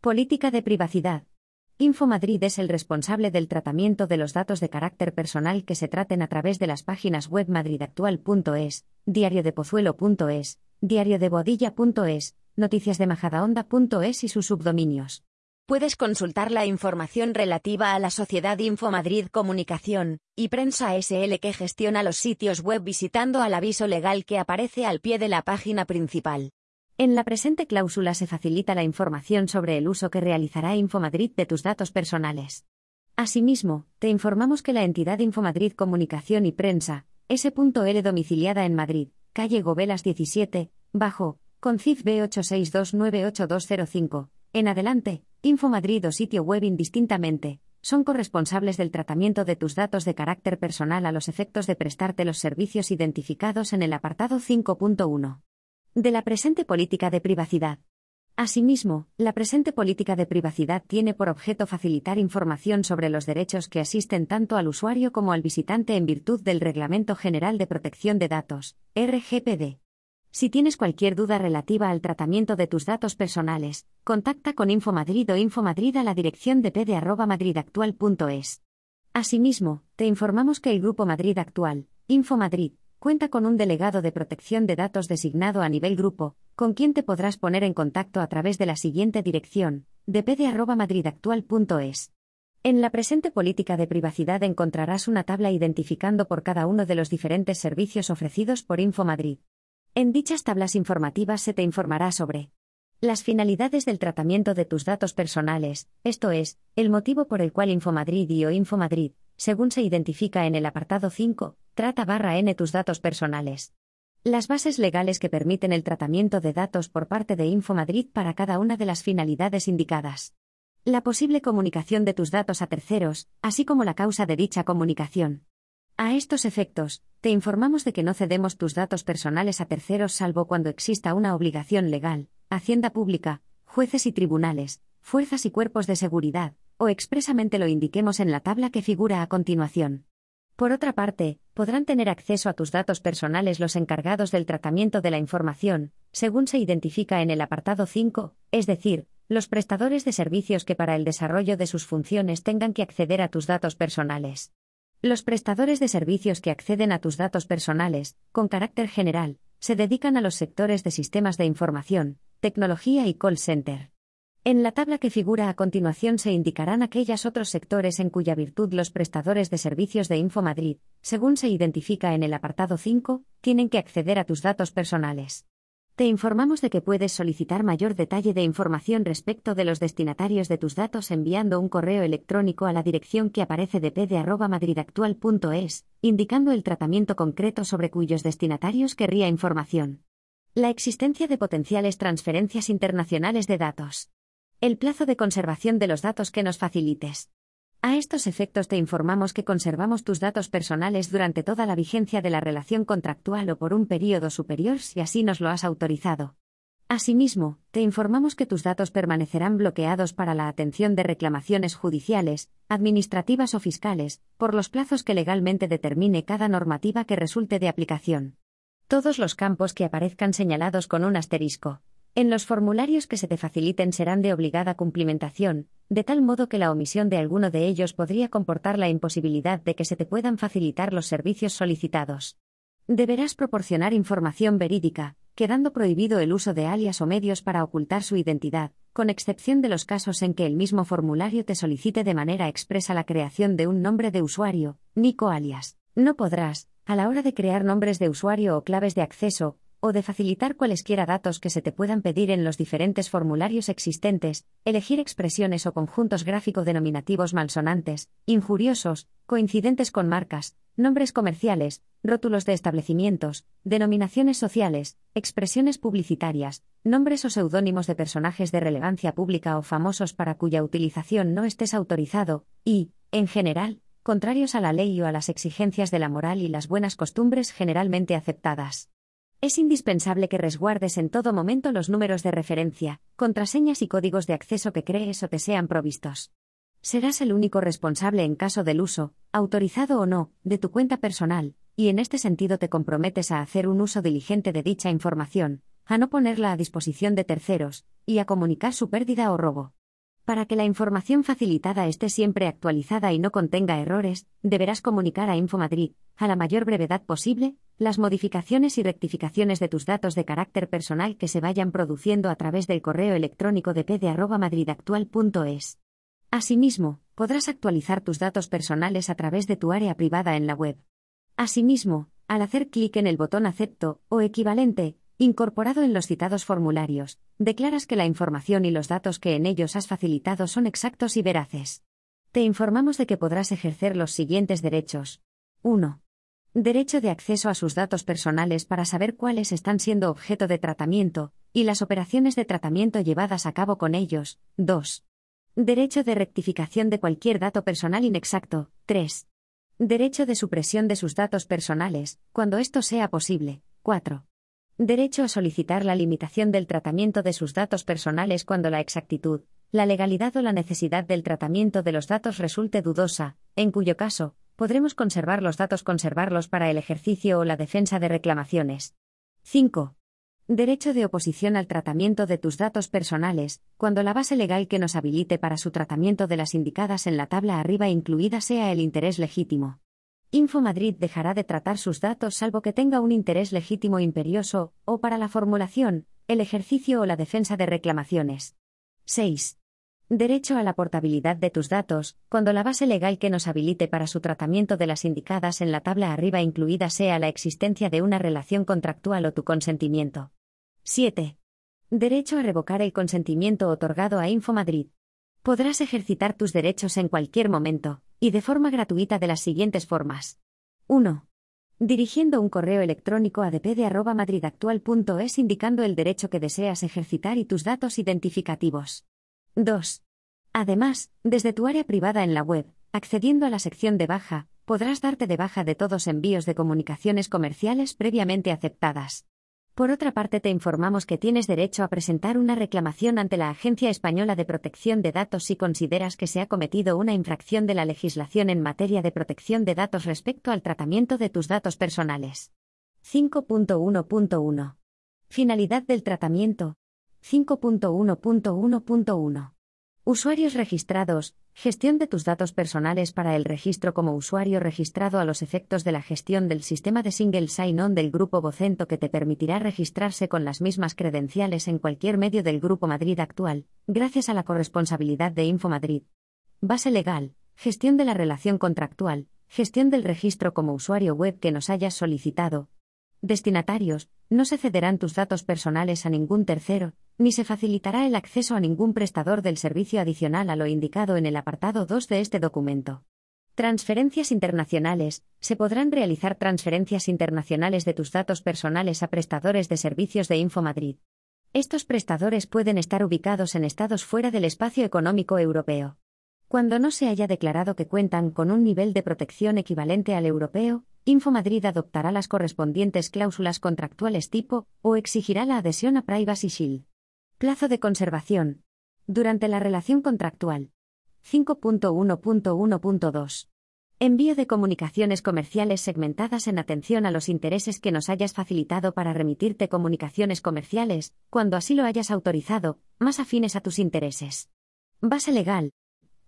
Política de privacidad. InfoMadrid es el responsable del tratamiento de los datos de carácter personal que se traten a través de las páginas web madridactual.es, diariodepozuelo.es, diariodebodilla.es, noticiasdemajadahonda.es y sus subdominios. Puedes consultar la información relativa a la sociedad InfoMadrid Comunicación y Prensa SL que gestiona los sitios web visitando al aviso legal que aparece al pie de la página principal. En la presente cláusula se facilita la información sobre el uso que realizará InfoMadrid de tus datos personales. Asimismo, te informamos que la entidad InfoMadrid Comunicación y Prensa, S.L domiciliada en Madrid, calle Gobelas 17, bajo, con CIF B862982205, en adelante, InfoMadrid o sitio web indistintamente, son corresponsables del tratamiento de tus datos de carácter personal a los efectos de prestarte los servicios identificados en el apartado 5.1 de la presente política de privacidad. Asimismo, la presente política de privacidad tiene por objeto facilitar información sobre los derechos que asisten tanto al usuario como al visitante en virtud del Reglamento General de Protección de Datos, RGPD. Si tienes cualquier duda relativa al tratamiento de tus datos personales, contacta con InfoMadrid o InfoMadrid a la dirección de pd@madridactual.es. Asimismo, te informamos que el Grupo Madrid Actual, InfoMadrid, cuenta con un delegado de protección de datos designado a nivel grupo, con quien te podrás poner en contacto a través de la siguiente dirección, dpd.madridactual.es. En la presente política de privacidad encontrarás una tabla identificando por cada uno de los diferentes servicios ofrecidos por InfoMadrid. En dichas tablas informativas se te informará sobre las finalidades del tratamiento de tus datos personales, esto es, el motivo por el cual InfoMadrid y o InfoMadrid, según se identifica en el apartado 5, trata barra N tus datos personales. Las bases legales que permiten el tratamiento de datos por parte de InfoMadrid para cada una de las finalidades indicadas. La posible comunicación de tus datos a terceros, así como la causa de dicha comunicación. A estos efectos, te informamos de que no cedemos tus datos personales a terceros salvo cuando exista una obligación legal, Hacienda Pública, jueces y tribunales, fuerzas y cuerpos de seguridad, o expresamente lo indiquemos en la tabla que figura a continuación. Por otra parte, podrán tener acceso a tus datos personales los encargados del tratamiento de la información, según se identifica en el apartado 5, es decir, los prestadores de servicios que para el desarrollo de sus funciones tengan que acceder a tus datos personales. Los prestadores de servicios que acceden a tus datos personales, con carácter general, se dedican a los sectores de sistemas de información, tecnología y call center. En la tabla que figura a continuación se indicarán aquellos otros sectores en cuya virtud los prestadores de servicios de InfoMadrid, según se identifica en el apartado 5, tienen que acceder a tus datos personales. Te informamos de que puedes solicitar mayor detalle de información respecto de los destinatarios de tus datos enviando un correo electrónico a la dirección que aparece de pd@madridactual.es, indicando el tratamiento concreto sobre cuyos destinatarios querría información. La existencia de potenciales transferencias internacionales de datos el plazo de conservación de los datos que nos facilites. A estos efectos te informamos que conservamos tus datos personales durante toda la vigencia de la relación contractual o por un periodo superior si así nos lo has autorizado. Asimismo, te informamos que tus datos permanecerán bloqueados para la atención de reclamaciones judiciales, administrativas o fiscales, por los plazos que legalmente determine cada normativa que resulte de aplicación. Todos los campos que aparezcan señalados con un asterisco, en los formularios que se te faciliten serán de obligada cumplimentación, de tal modo que la omisión de alguno de ellos podría comportar la imposibilidad de que se te puedan facilitar los servicios solicitados. Deberás proporcionar información verídica, quedando prohibido el uso de alias o medios para ocultar su identidad, con excepción de los casos en que el mismo formulario te solicite de manera expresa la creación de un nombre de usuario, Nico alias. No podrás, a la hora de crear nombres de usuario o claves de acceso, o de facilitar cualesquiera datos que se te puedan pedir en los diferentes formularios existentes, elegir expresiones o conjuntos gráfico-denominativos malsonantes, injuriosos, coincidentes con marcas, nombres comerciales, rótulos de establecimientos, denominaciones sociales, expresiones publicitarias, nombres o seudónimos de personajes de relevancia pública o famosos para cuya utilización no estés autorizado, y, en general, contrarios a la ley o a las exigencias de la moral y las buenas costumbres generalmente aceptadas. Es indispensable que resguardes en todo momento los números de referencia, contraseñas y códigos de acceso que crees o te sean provistos. Serás el único responsable en caso del uso, autorizado o no, de tu cuenta personal, y en este sentido te comprometes a hacer un uso diligente de dicha información, a no ponerla a disposición de terceros, y a comunicar su pérdida o robo. Para que la información facilitada esté siempre actualizada y no contenga errores, deberás comunicar a InfoMadrid, a la mayor brevedad posible, las modificaciones y rectificaciones de tus datos de carácter personal que se vayan produciendo a través del correo electrónico de pd.madridactual.es. Asimismo, podrás actualizar tus datos personales a través de tu área privada en la web. Asimismo, al hacer clic en el botón Acepto o equivalente, incorporado en los citados formularios, declaras que la información y los datos que en ellos has facilitado son exactos y veraces. Te informamos de que podrás ejercer los siguientes derechos. 1. Derecho de acceso a sus datos personales para saber cuáles están siendo objeto de tratamiento, y las operaciones de tratamiento llevadas a cabo con ellos. 2. Derecho de rectificación de cualquier dato personal inexacto. 3. Derecho de supresión de sus datos personales, cuando esto sea posible. 4. Derecho a solicitar la limitación del tratamiento de sus datos personales cuando la exactitud, la legalidad o la necesidad del tratamiento de los datos resulte dudosa, en cuyo caso, podremos conservar los datos conservarlos para el ejercicio o la defensa de reclamaciones. 5. Derecho de oposición al tratamiento de tus datos personales, cuando la base legal que nos habilite para su tratamiento de las indicadas en la tabla arriba incluida sea el interés legítimo. InfoMadrid dejará de tratar sus datos salvo que tenga un interés legítimo imperioso, o para la formulación, el ejercicio o la defensa de reclamaciones. 6. Derecho a la portabilidad de tus datos, cuando la base legal que nos habilite para su tratamiento de las indicadas en la tabla arriba incluida sea la existencia de una relación contractual o tu consentimiento. 7. Derecho a revocar el consentimiento otorgado a InfoMadrid. Podrás ejercitar tus derechos en cualquier momento, y de forma gratuita de las siguientes formas. 1. Dirigiendo un correo electrónico a dpd.madridactual.es indicando el derecho que deseas ejercitar y tus datos identificativos. 2. Además, desde tu área privada en la web, accediendo a la sección de baja, podrás darte de baja de todos envíos de comunicaciones comerciales previamente aceptadas. Por otra parte, te informamos que tienes derecho a presentar una reclamación ante la Agencia Española de Protección de Datos si consideras que se ha cometido una infracción de la legislación en materia de protección de datos respecto al tratamiento de tus datos personales. 5.1.1. Finalidad del tratamiento. 5.1.1.1. Usuarios registrados. Gestión de tus datos personales para el registro como usuario registrado a los efectos de la gestión del sistema de Single Sign-On del Grupo Vocento que te permitirá registrarse con las mismas credenciales en cualquier medio del Grupo Madrid actual, gracias a la corresponsabilidad de InfoMadrid. Base legal. Gestión de la relación contractual. Gestión del registro como usuario web que nos hayas solicitado. Destinatarios. No se cederán tus datos personales a ningún tercero, ni se facilitará el acceso a ningún prestador del servicio adicional a lo indicado en el apartado 2 de este documento. Transferencias internacionales. Se podrán realizar transferencias internacionales de tus datos personales a prestadores de servicios de InfoMadrid. Estos prestadores pueden estar ubicados en estados fuera del espacio económico europeo. Cuando no se haya declarado que cuentan con un nivel de protección equivalente al europeo, InfoMadrid adoptará las correspondientes cláusulas contractuales tipo, o exigirá la adhesión a Privacy Shield. Plazo de conservación. Durante la relación contractual. 5.1.1.2. Envío de comunicaciones comerciales segmentadas en atención a los intereses que nos hayas facilitado para remitirte comunicaciones comerciales, cuando así lo hayas autorizado, más afines a tus intereses. Base legal.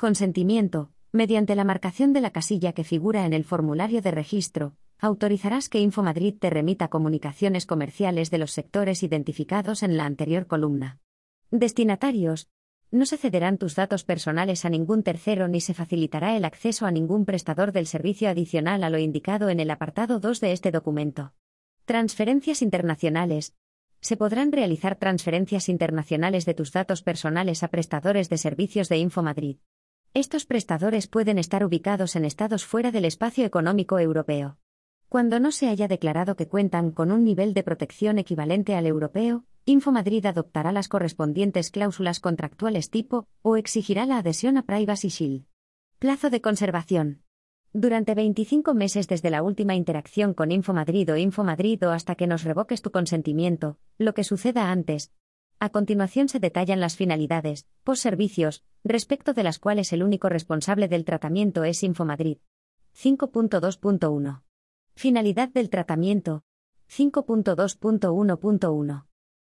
Consentimiento. Mediante la marcación de la casilla que figura en el formulario de registro, autorizarás que InfoMadrid te remita comunicaciones comerciales de los sectores identificados en la anterior columna. Destinatarios. No se cederán tus datos personales a ningún tercero ni se facilitará el acceso a ningún prestador del servicio adicional a lo indicado en el apartado 2 de este documento. Transferencias internacionales. Se podrán realizar transferencias internacionales de tus datos personales a prestadores de servicios de InfoMadrid. Estos prestadores pueden estar ubicados en estados fuera del espacio económico europeo. Cuando no se haya declarado que cuentan con un nivel de protección equivalente al europeo, InfoMadrid adoptará las correspondientes cláusulas contractuales tipo, o exigirá la adhesión a Privacy Shield. Plazo de conservación. Durante 25 meses desde la última interacción con InfoMadrid o InfoMadrid o hasta que nos revoques tu consentimiento, lo que suceda antes. A continuación se detallan las finalidades, post-servicios, respecto de las cuales el único responsable del tratamiento es InfoMadrid. 5.2.1 Finalidad del tratamiento. 5.2.1.1.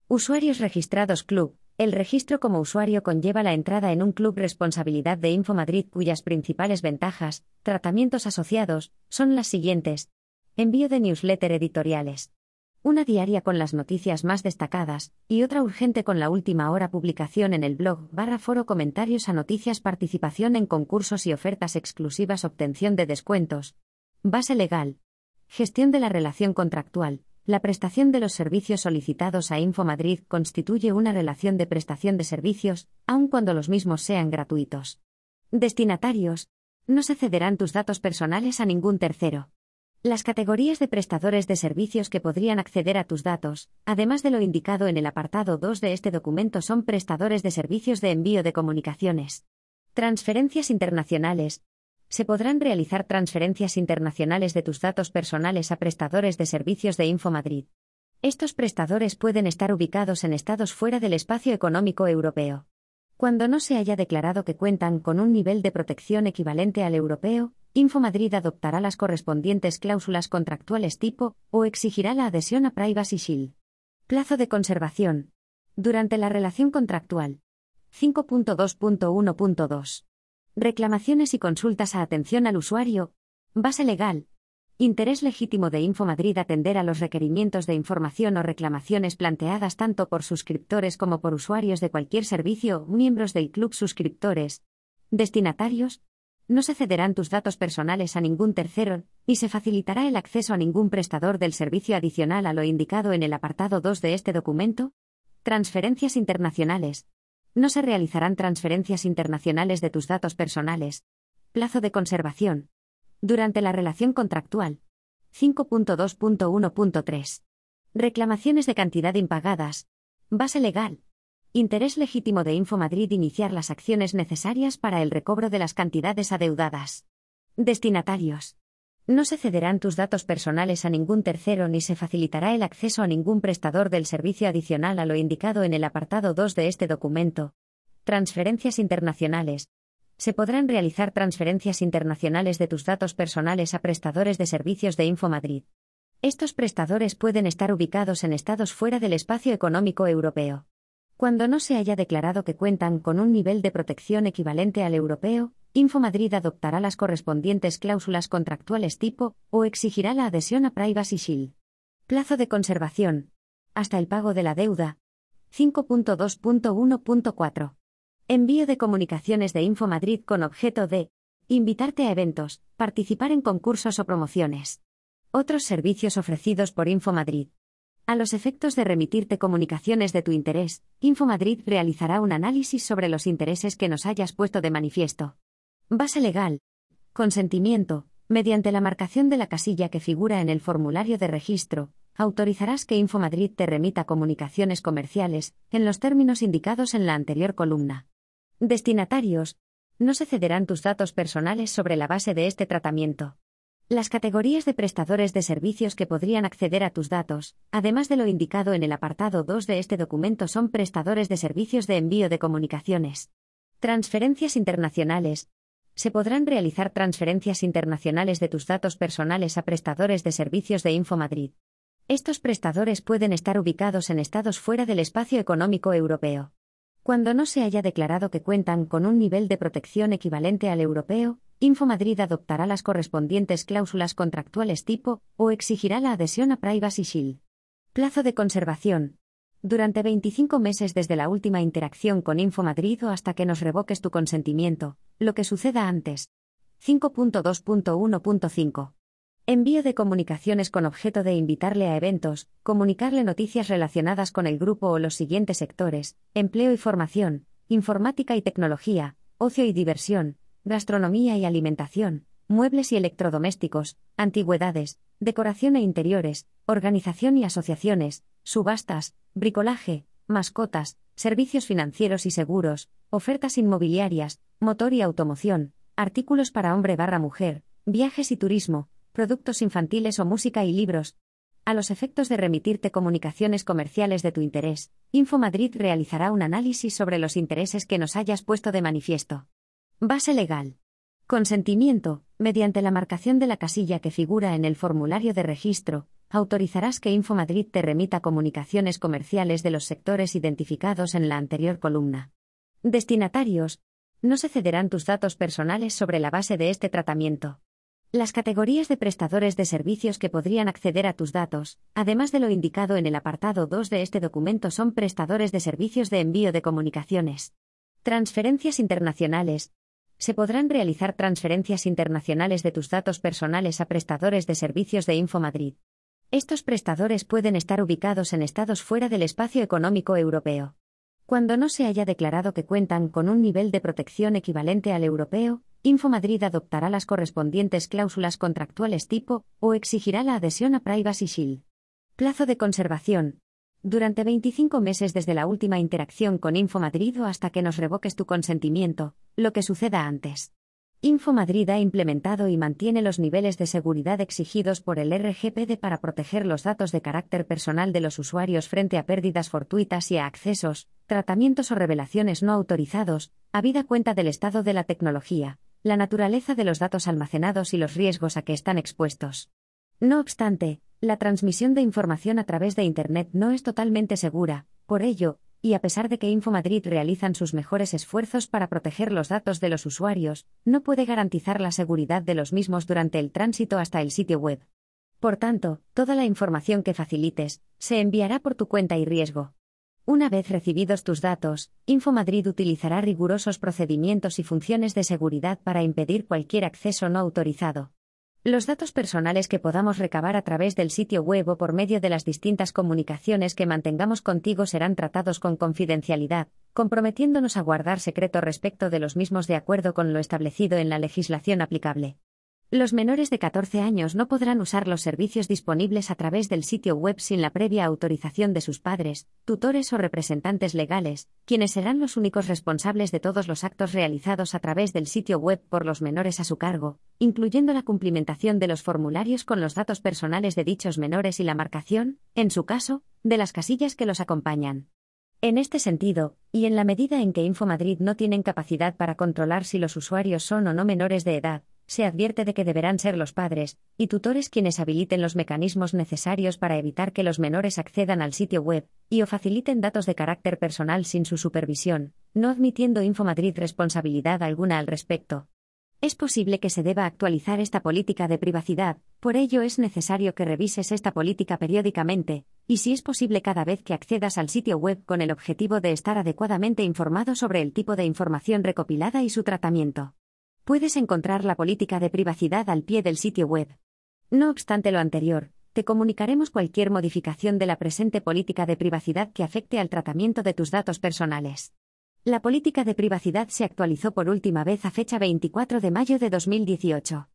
Usuarios registrados Club. El registro como usuario conlleva la entrada en un club responsabilidad de InfoMadrid cuyas principales ventajas, tratamientos asociados, son las siguientes. Envío de newsletter editoriales. Una diaria con las noticias más destacadas, y otra urgente con la última hora publicación en el blog, barra foro comentarios a noticias participación en concursos y ofertas exclusivas obtención de descuentos. Base legal. Gestión de la relación contractual. La prestación de los servicios solicitados a InfoMadrid constituye una relación de prestación de servicios, aun cuando los mismos sean gratuitos. Destinatarios. No se cederán tus datos personales a ningún tercero. Las categorías de prestadores de servicios que podrían acceder a tus datos, además de lo indicado en el apartado 2 de este documento, son prestadores de servicios de envío de comunicaciones. Transferencias internacionales, se podrán realizar transferencias internacionales de tus datos personales a prestadores de servicios de InfoMadrid. Estos prestadores pueden estar ubicados en estados fuera del espacio económico europeo. Cuando no se haya declarado que cuentan con un nivel de protección equivalente al europeo, InfoMadrid adoptará las correspondientes cláusulas contractuales tipo o exigirá la adhesión a Privacy Shield. Plazo de conservación. Durante la relación contractual. 5.2.1.2. Reclamaciones y consultas a atención al usuario. Base legal. Interés legítimo de InfoMadrid atender a los requerimientos de información o reclamaciones planteadas tanto por suscriptores como por usuarios de cualquier servicio, miembros del club suscriptores. Destinatarios. No se cederán tus datos personales a ningún tercero, ni se facilitará el acceso a ningún prestador del servicio adicional a lo indicado en el apartado 2 de este documento. Transferencias internacionales. No se realizarán transferencias internacionales de tus datos personales. Plazo de conservación. Durante la relación contractual. 5.2.1.3. Reclamaciones de cantidad impagadas. Base legal. Interés legítimo de InfoMadrid iniciar las acciones necesarias para el recobro de las cantidades adeudadas. Destinatarios. No se cederán tus datos personales a ningún tercero ni se facilitará el acceso a ningún prestador del servicio adicional a lo indicado en el apartado 2 de este documento. Transferencias internacionales. Se podrán realizar transferencias internacionales de tus datos personales a prestadores de servicios de InfoMadrid. Estos prestadores pueden estar ubicados en estados fuera del espacio económico europeo. Cuando no se haya declarado que cuentan con un nivel de protección equivalente al europeo, InfoMadrid adoptará las correspondientes cláusulas contractuales tipo o exigirá la adhesión a Privacy Shield. Plazo de conservación. Hasta el pago de la deuda. 5.2.1.4. Envío de comunicaciones de InfoMadrid con objeto de invitarte a eventos, participar en concursos o promociones. Otros servicios ofrecidos por InfoMadrid. A los efectos de remitirte comunicaciones de tu interés, InfoMadrid realizará un análisis sobre los intereses que nos hayas puesto de manifiesto. Base legal. Consentimiento. Mediante la marcación de la casilla que figura en el formulario de registro, autorizarás que InfoMadrid te remita comunicaciones comerciales, en los términos indicados en la anterior columna. Destinatarios. No se cederán tus datos personales sobre la base de este tratamiento. Las categorías de prestadores de servicios que podrían acceder a tus datos, además de lo indicado en el apartado 2 de este documento, son prestadores de servicios de envío de comunicaciones. Transferencias internacionales, se podrán realizar transferencias internacionales de tus datos personales a prestadores de servicios de InfoMadrid. Estos prestadores pueden estar ubicados en estados fuera del espacio económico europeo. Cuando no se haya declarado que cuentan con un nivel de protección equivalente al europeo, InfoMadrid adoptará las correspondientes cláusulas contractuales tipo o exigirá la adhesión a Privacy Shield. Plazo de conservación. Durante 25 meses desde la última interacción con InfoMadrid o hasta que nos revoques tu consentimiento, lo que suceda antes. 5.2.1.5. Envío de comunicaciones con objeto de invitarle a eventos, comunicarle noticias relacionadas con el grupo o los siguientes sectores, empleo y formación, informática y tecnología, ocio y diversión, gastronomía y alimentación, muebles y electrodomésticos, antigüedades, decoración e interiores, organización y asociaciones, subastas, bricolaje, mascotas, servicios financieros y seguros, ofertas inmobiliarias, motor y automoción, artículos para hombre barra mujer, viajes y turismo, productos infantiles o música y libros. A los efectos de remitirte comunicaciones comerciales de tu interés, InfoMadrid realizará un análisis sobre los intereses que nos hayas puesto de manifiesto. Base legal. Consentimiento, mediante la marcación de la casilla que figura en el formulario de registro, autorizarás que InfoMadrid te remita comunicaciones comerciales de los sectores identificados en la anterior columna. Destinatarios. No se cederán tus datos personales sobre la base de este tratamiento. Las categorías de prestadores de servicios que podrían acceder a tus datos, además de lo indicado en el apartado 2 de este documento, son prestadores de servicios de envío de comunicaciones. Transferencias internacionales. Se podrán realizar transferencias internacionales de tus datos personales a prestadores de servicios de InfoMadrid. Estos prestadores pueden estar ubicados en estados fuera del espacio económico europeo. Cuando no se haya declarado que cuentan con un nivel de protección equivalente al europeo, InfoMadrid adoptará las correspondientes cláusulas contractuales tipo, o exigirá la adhesión a Privacy Shield. Plazo de conservación. Durante 25 meses desde la última interacción con InfoMadrid o hasta que nos revoques tu consentimiento, lo que suceda antes. InfoMadrid ha implementado y mantiene los niveles de seguridad exigidos por el RGPD para proteger los datos de carácter personal de los usuarios frente a pérdidas fortuitas y a accesos, tratamientos o revelaciones no autorizados, habida cuenta del estado de la tecnología, la naturaleza de los datos almacenados y los riesgos a que están expuestos. No obstante, la transmisión de información a través de Internet no es totalmente segura, por ello, y a pesar de que InfoMadrid realizan sus mejores esfuerzos para proteger los datos de los usuarios, no puede garantizar la seguridad de los mismos durante el tránsito hasta el sitio web. Por tanto, toda la información que facilites se enviará por tu cuenta y riesgo. Una vez recibidos tus datos, InfoMadrid utilizará rigurosos procedimientos y funciones de seguridad para impedir cualquier acceso no autorizado. Los datos personales que podamos recabar a través del sitio web o por medio de las distintas comunicaciones que mantengamos contigo serán tratados con confidencialidad, comprometiéndonos a guardar secreto respecto de los mismos de acuerdo con lo establecido en la legislación aplicable. Los menores de 14 años no podrán usar los servicios disponibles a través del sitio web sin la previa autorización de sus padres, tutores o representantes legales, quienes serán los únicos responsables de todos los actos realizados a través del sitio web por los menores a su cargo, incluyendo la cumplimentación de los formularios con los datos personales de dichos menores y la marcación, en su caso, de las casillas que los acompañan. En este sentido, y en la medida en que InfoMadrid no tienen capacidad para controlar si los usuarios son o no menores de edad, se advierte de que deberán ser los padres y tutores quienes habiliten los mecanismos necesarios para evitar que los menores accedan al sitio web y o faciliten datos de carácter personal sin su supervisión, no admitiendo InfoMadrid responsabilidad alguna al respecto. Es posible que se deba actualizar esta política de privacidad, por ello es necesario que revises esta política periódicamente, y si es posible cada vez que accedas al sitio web con el objetivo de estar adecuadamente informado sobre el tipo de información recopilada y su tratamiento. Puedes encontrar la política de privacidad al pie del sitio web. No obstante lo anterior, te comunicaremos cualquier modificación de la presente política de privacidad que afecte al tratamiento de tus datos personales. La política de privacidad se actualizó por última vez a fecha 24 de mayo de 2018.